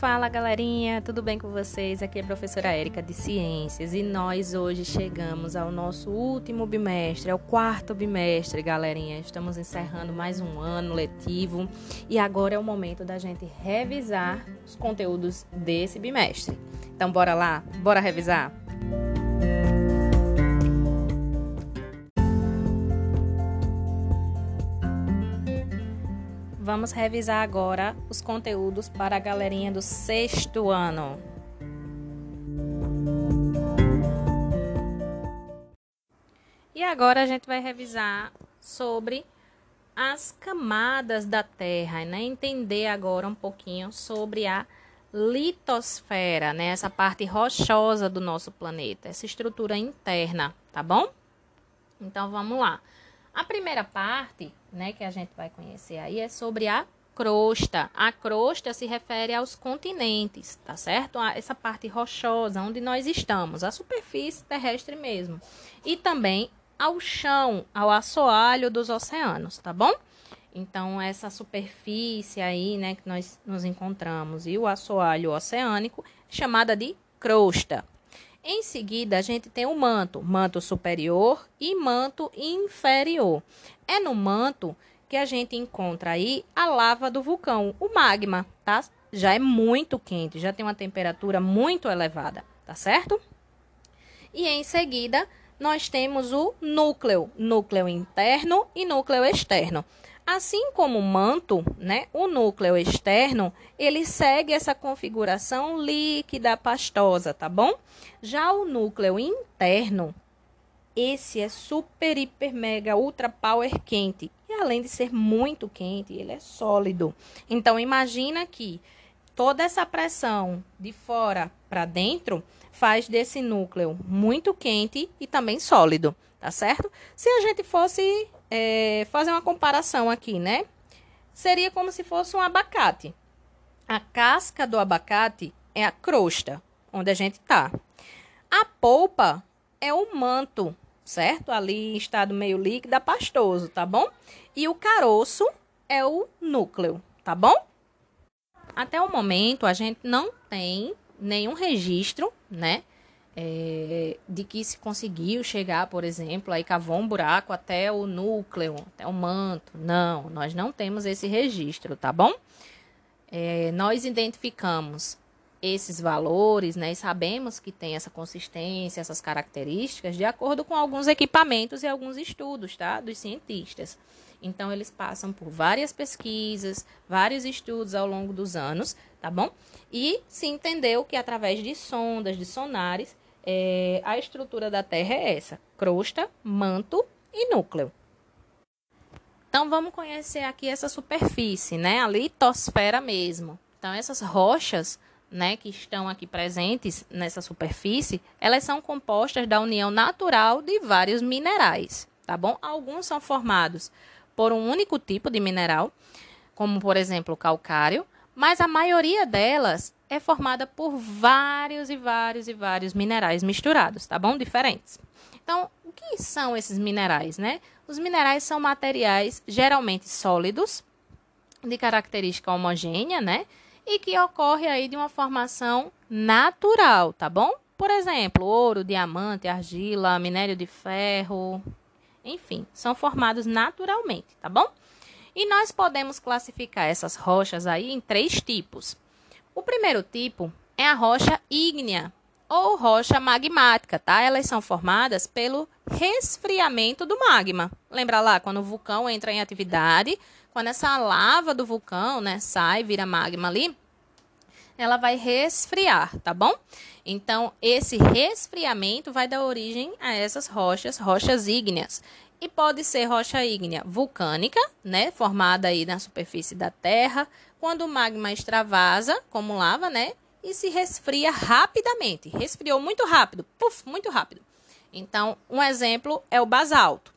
Fala galerinha, tudo bem com vocês? Aqui é a professora Érica de Ciências e nós hoje chegamos ao nosso último bimestre, é o quarto bimestre, galerinha. Estamos encerrando mais um ano letivo e agora é o momento da gente revisar os conteúdos desse bimestre. Então, bora lá? Bora revisar? Vamos revisar agora os conteúdos para a galerinha do sexto ano. E agora a gente vai revisar sobre as camadas da Terra, né? Entender agora um pouquinho sobre a litosfera, né? Essa parte rochosa do nosso planeta, essa estrutura interna, tá bom? Então vamos lá. A primeira parte, né, que a gente vai conhecer aí é sobre a crosta. A crosta se refere aos continentes, tá certo? Essa parte rochosa onde nós estamos, a superfície terrestre mesmo. E também ao chão, ao assoalho dos oceanos, tá bom? Então, essa superfície aí, né, que nós nos encontramos e o assoalho oceânico, chamada de crosta. Em seguida, a gente tem o manto, manto superior e manto inferior. É no manto que a gente encontra aí a lava do vulcão, o magma, tá? Já é muito quente, já tem uma temperatura muito elevada, tá certo? E em seguida, nós temos o núcleo, núcleo interno e núcleo externo. Assim como o manto, né, o núcleo externo, ele segue essa configuração líquida pastosa, tá bom? Já o núcleo interno, esse é super, hiper, mega, ultra power quente. E além de ser muito quente, ele é sólido. Então, imagina que toda essa pressão de fora para dentro faz desse núcleo muito quente e também sólido, tá certo? Se a gente fosse é, fazer uma comparação aqui, né? Seria como se fosse um abacate. A casca do abacate é a crosta, onde a gente está. A polpa é o manto, certo? Ali em estado meio líquido, pastoso, tá bom? E o caroço é o núcleo, tá bom? Até o momento, a gente não tem nenhum registro, né? é, de que se conseguiu chegar, por exemplo, aí cavou um buraco até o núcleo, até o manto. Não, nós não temos esse registro, tá bom? É, nós identificamos esses valores, né, e sabemos que tem essa consistência, essas características, de acordo com alguns equipamentos e alguns estudos, tá, dos cientistas. Então, eles passam por várias pesquisas, vários estudos ao longo dos anos, tá bom? E se entendeu que através de sondas, de sonares, é, a estrutura da Terra é essa: crosta, manto e núcleo. Então vamos conhecer aqui essa superfície, né? A litosfera mesmo. Então essas rochas, né, que estão aqui presentes nessa superfície, elas são compostas da união natural de vários minerais, tá bom? Alguns são formados por um único tipo de mineral, como por exemplo o calcário, mas a maioria delas é formada por vários e vários e vários minerais misturados, tá bom? Diferentes. Então, o que são esses minerais, né? Os minerais são materiais geralmente sólidos, de característica homogênea, né? E que ocorre aí de uma formação natural, tá bom? Por exemplo, ouro, diamante, argila, minério de ferro, enfim, são formados naturalmente, tá bom? E nós podemos classificar essas rochas aí em três tipos. O primeiro tipo é a rocha ígnea ou rocha magmática, tá? Elas são formadas pelo resfriamento do magma. Lembra lá quando o vulcão entra em atividade, quando essa lava do vulcão, né, sai, vira magma ali, ela vai resfriar, tá bom? Então, esse resfriamento vai dar origem a essas rochas, rochas ígneas. E pode ser rocha ígnea vulcânica, né, formada aí na superfície da Terra, quando o magma extravasa, como lava, né? E se resfria rapidamente. Resfriou muito rápido, puf, muito rápido. Então, um exemplo é o basalto.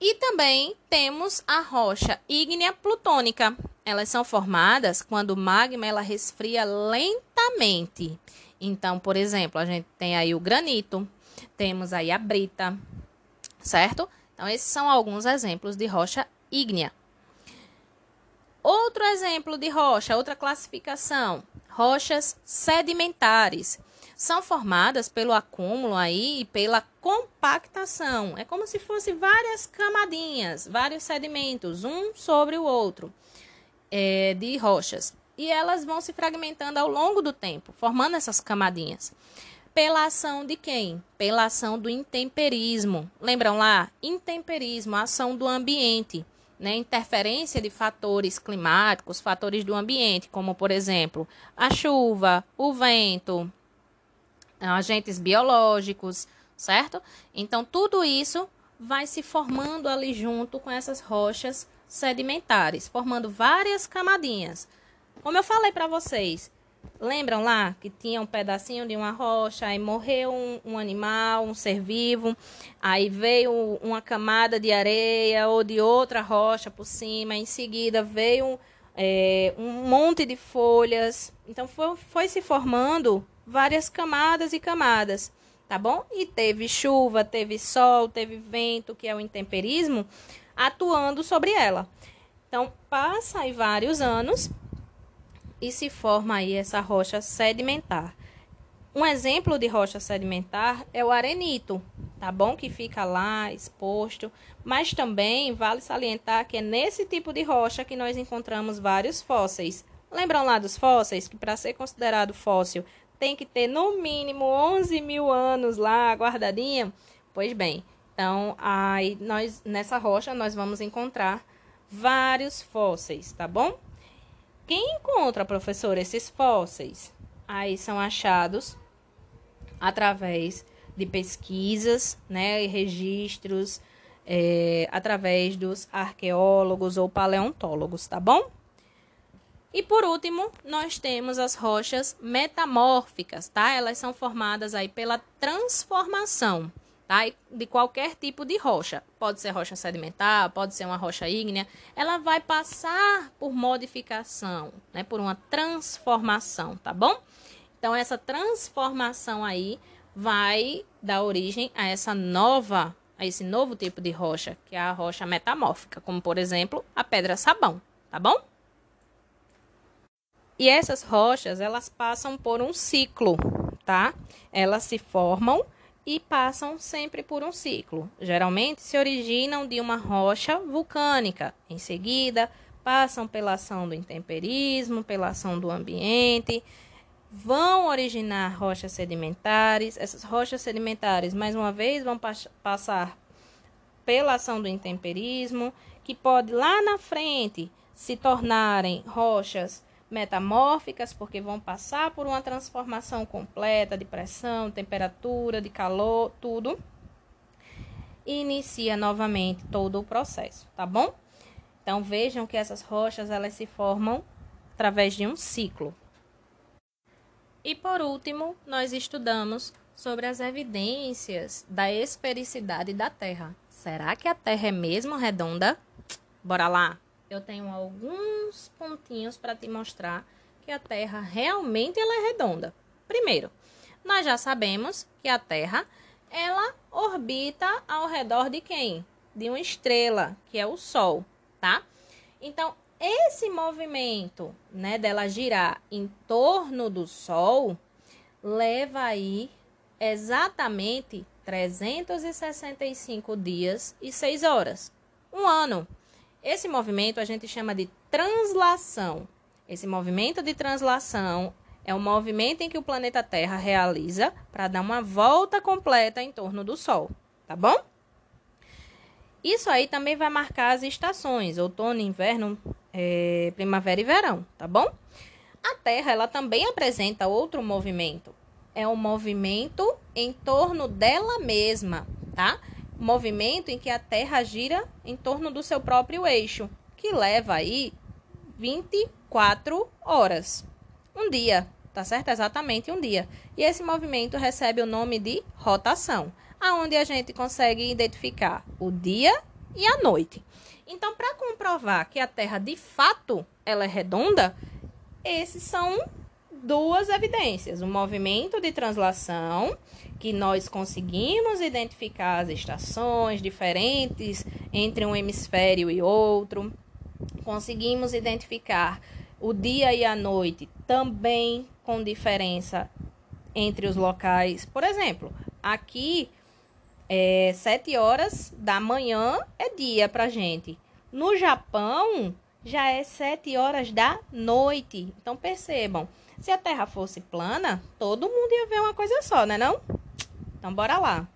E também temos a rocha ígnea plutônica. Elas são formadas quando o magma ela resfria lentamente. Então, por exemplo, a gente tem aí o granito, temos aí a brita, certo? Então, esses são alguns exemplos de rocha ígnea. Outro exemplo de rocha, outra classificação, rochas sedimentares. São formadas pelo acúmulo aí e pela compactação. É como se fosse várias camadinhas, vários sedimentos, um sobre o outro, é, de rochas. E elas vão se fragmentando ao longo do tempo, formando essas camadinhas. Pela ação de quem? Pela ação do intemperismo. Lembram lá? Intemperismo, ação do ambiente né, interferência de fatores climáticos, fatores do ambiente, como por exemplo a chuva, o vento, agentes biológicos, certo? Então tudo isso vai se formando ali junto com essas rochas sedimentares, formando várias camadinhas. Como eu falei para vocês, Lembram lá que tinha um pedacinho de uma rocha, aí morreu um, um, animal, um ser vivo, aí veio uma camada de areia ou de outra rocha por cima, em seguida veio é, um monte de folhas. Então foi, foi se formando várias camadas e camadas, tá bom? E teve chuva, teve sol, teve vento, que é o intemperismo, atuando sobre ela. Então passa aí vários anos e se forma aí essa rocha sedimentar. Um exemplo de rocha sedimentar é o arenito, tá bom? Que fica lá exposto, mas também vale salientar que é nesse tipo de rocha que nós encontramos vários fósseis. Lembram lá dos fósseis que para ser considerado fóssil tem que ter no mínimo 11 mil anos lá guardadinha? Pois bem, então aí nós nessa rocha nós vamos encontrar vários fósseis, tá bom? Quem encontra, professor, esses fósseis? Aí são achados através de pesquisas, né, e registros, é, através dos arqueólogos ou paleontólogos, tá bom? E por último, nós temos as rochas metamórficas, tá? Elas são formadas aí pela transformação tá? de qualquer tipo de rocha. Pode ser rocha sedimentar, pode ser uma rocha ígnea. Ela vai passar por modificação, né? por uma transformação, tá bom? Então, essa transformação aí vai dar origem a essa nova, a esse novo tipo de rocha, que é a rocha metamórfica, como por exemplo, a pedra sabão, tá bom? E essas rochas, elas passam por um ciclo, tá? Elas se formam e passam sempre por um ciclo. Geralmente se originam de uma rocha vulcânica. Em seguida, passam pela ação do intemperismo, pela ação do ambiente, vão originar rochas sedimentares. Essas rochas sedimentares, mais uma vez, vão pa passar pela ação do intemperismo, que pode lá na frente se tornarem rochas metamórficas, porque vão passar por uma transformação completa de pressão, temperatura, de calor, tudo. E inicia novamente todo o processo, tá bom? Então vejam que essas rochas elas se formam através de um ciclo. E por último, nós estudamos sobre as evidências da esfericidade da Terra. Será que a Terra é mesmo redonda? Bora lá! Eu tenho alguns pontinhos para te mostrar que a Terra realmente ela é redonda. Primeiro, nós já sabemos que a Terra ela orbita ao redor de quem? De uma estrela, que é o Sol, tá? Então, esse movimento, né, dela girar em torno do Sol, leva aí exatamente 365 dias e 6 horas. Um ano. Esse movimento a gente chama de translação. Esse movimento de translação é o movimento em que o planeta Terra realiza para dar uma volta completa em torno do Sol, tá bom? Isso aí também vai marcar as estações, outono, inverno, é, primavera e verão, tá bom? A Terra ela também apresenta outro movimento. É o movimento em torno dela mesma, tá? Movimento em que a Terra gira em torno do seu próprio eixo, que leva aí 24 horas. Um dia, tá certo? Exatamente um dia. E esse movimento recebe o nome de rotação, aonde a gente consegue identificar o dia e a noite. Então, para comprovar que a Terra de fato ela é redonda, esses são duas evidências: o movimento de translação que nós conseguimos identificar as estações diferentes entre um hemisfério e outro, conseguimos identificar O dia e a noite também com diferença entre os locais. Por exemplo, aqui é 7 horas da manhã é dia pra gente. No Japão já é 7 horas da noite. Então percebam, se a Terra fosse plana, todo mundo ia ver uma coisa só, né não? Então bora lá.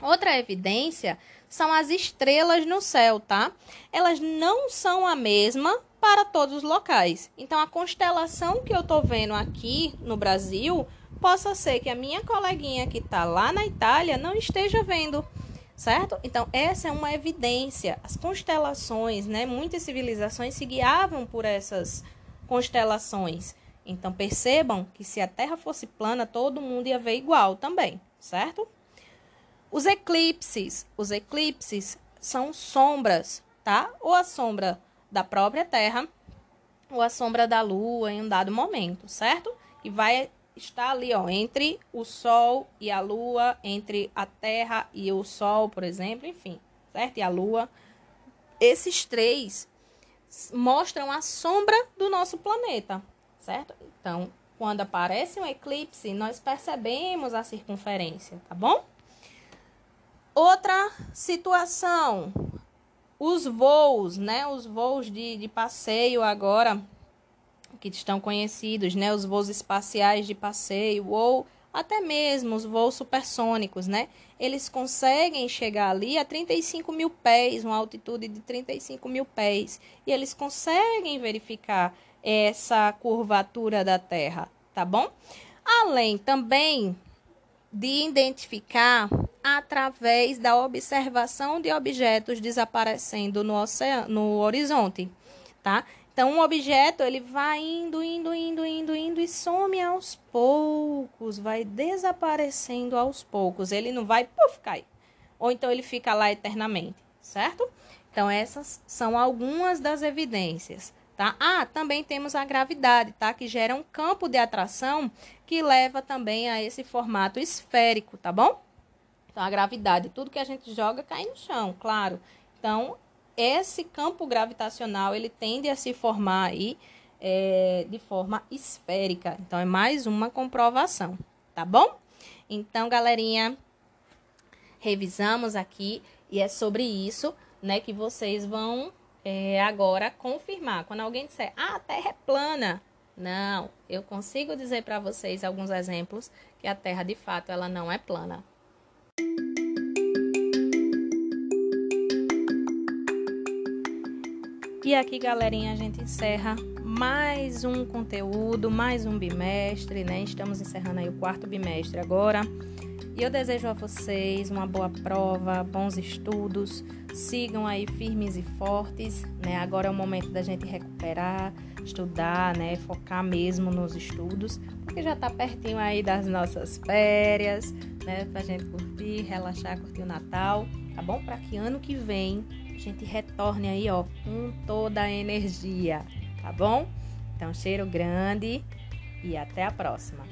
Outra evidência são as estrelas no céu, tá? Elas não são a mesma para todos os locais. Então a constelação que eu tô vendo aqui no Brasil, possa ser que a minha coleguinha que está lá na Itália não esteja vendo certo? Então, essa é uma evidência. As constelações, né? Muitas civilizações se guiavam por essas constelações. Então, percebam que se a Terra fosse plana, todo mundo ia ver igual também, certo? Os eclipses. Os eclipses são sombras, tá? Ou a sombra da própria Terra, ou a sombra da Lua em um dado momento, certo? E vai está ali, ó, entre o Sol e a Lua, entre a Terra e o Sol, por exemplo, enfim, certo? E a Lua. Esses três mostram a sombra do nosso planeta, certo? Então, quando aparece um eclipse, nós percebemos a circunferência, tá bom? Outra situação, os voos, né? Os voos de, de passeio agora que estão conhecidos, né, os voos espaciais de passeio ou até mesmo os voos supersônicos, né? Eles conseguem chegar ali a 35 mil pés, uma altitude de 35 mil pés, e eles conseguem verificar essa curvatura da Terra, tá bom? Além também de identificar através da observação de objetos desaparecendo no oceano, no horizonte, tá? Então, um objeto ele vai indo, indo, indo, indo, indo e some aos poucos, vai desaparecendo aos poucos. Ele não vai puff, cair. Ou então ele fica lá eternamente, certo? Então, essas são algumas das evidências, tá? Ah, também temos a gravidade, tá? Que gera um campo de atração que leva também a esse formato esférico, tá bom? Então, a gravidade, tudo que a gente joga cai no chão, claro. Então, esse campo gravitacional ele tende a se formar aí é, de forma esférica. Então, é mais uma comprovação, tá bom? Então, galerinha, revisamos aqui e é sobre isso, né, que vocês vão é, agora confirmar. Quando alguém disser, ah, a Terra é plana, não, eu consigo dizer para vocês alguns exemplos que a Terra de fato ela não é plana. E aqui, galerinha, a gente encerra mais um conteúdo, mais um bimestre, né? Estamos encerrando aí o quarto bimestre agora. E eu desejo a vocês uma boa prova, bons estudos, sigam aí firmes e fortes, né? Agora é o momento da gente recuperar, estudar, né? Focar mesmo nos estudos, porque já tá pertinho aí das nossas férias, né? Pra gente curtir, relaxar, curtir o Natal, tá bom? Para que ano que vem a gente retorne aí, ó, com toda a energia, tá bom? Então, cheiro grande e até a próxima.